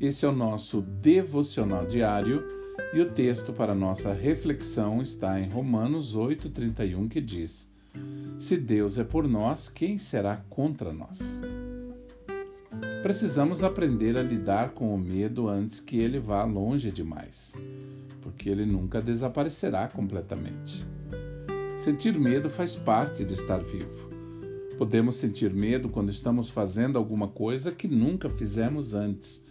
Esse é o nosso devocional diário e o texto para nossa reflexão está em Romanos 8:31 que diz: Se Deus é por nós, quem será contra nós? Precisamos aprender a lidar com o medo antes que ele vá longe demais, porque ele nunca desaparecerá completamente. Sentir medo faz parte de estar vivo. Podemos sentir medo quando estamos fazendo alguma coisa que nunca fizemos antes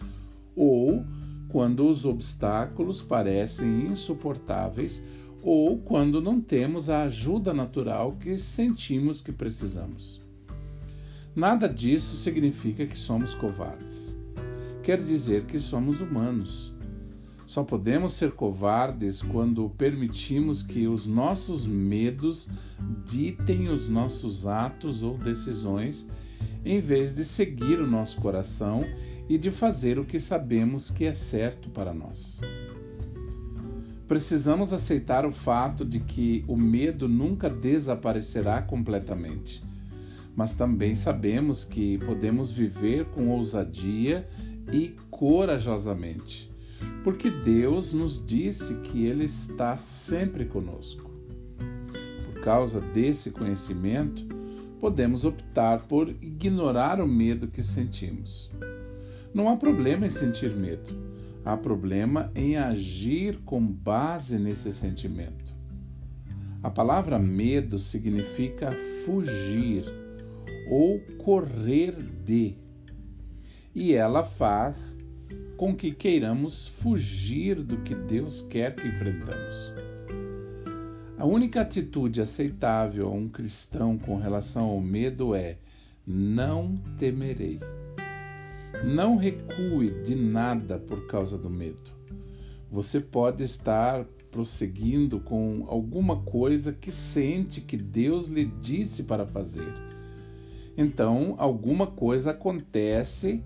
ou quando os obstáculos parecem insuportáveis, ou quando não temos a ajuda natural que sentimos que precisamos. Nada disso significa que somos covardes. Quer dizer que somos humanos. Só podemos ser covardes quando permitimos que os nossos medos ditem os nossos atos ou decisões, em vez de seguir o nosso coração e de fazer o que sabemos que é certo para nós. Precisamos aceitar o fato de que o medo nunca desaparecerá completamente, mas também sabemos que podemos viver com ousadia e corajosamente, porque Deus nos disse que Ele está sempre conosco. Por causa desse conhecimento, podemos optar por ignorar o medo que sentimos. Não há problema em sentir medo. Há problema em agir com base nesse sentimento. A palavra medo significa fugir ou correr de. E ela faz com que queiramos fugir do que Deus quer que enfrentamos. A única atitude aceitável a um cristão com relação ao medo é: não temerei. Não recue de nada por causa do medo. Você pode estar prosseguindo com alguma coisa que sente que Deus lhe disse para fazer. Então, alguma coisa acontece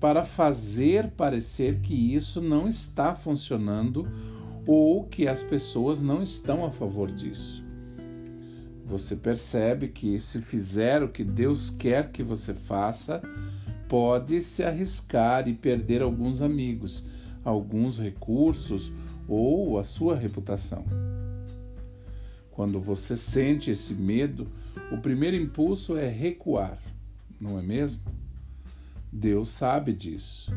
para fazer parecer que isso não está funcionando ou que as pessoas não estão a favor disso. Você percebe que se fizer o que Deus quer que você faça, pode se arriscar e perder alguns amigos, alguns recursos ou a sua reputação. Quando você sente esse medo, o primeiro impulso é recuar, não é mesmo? Deus sabe disso.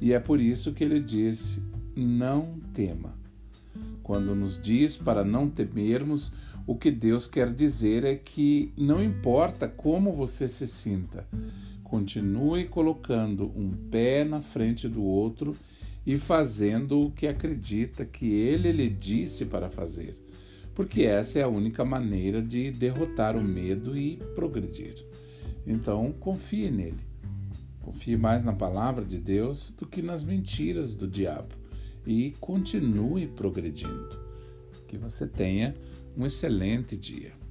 E é por isso que ele disse: não tema. Quando nos diz para não temermos, o que Deus quer dizer é que não importa como você se sinta, Continue colocando um pé na frente do outro e fazendo o que acredita que ele lhe disse para fazer, porque essa é a única maneira de derrotar o medo e progredir. Então, confie nele. Confie mais na palavra de Deus do que nas mentiras do diabo e continue progredindo. Que você tenha um excelente dia.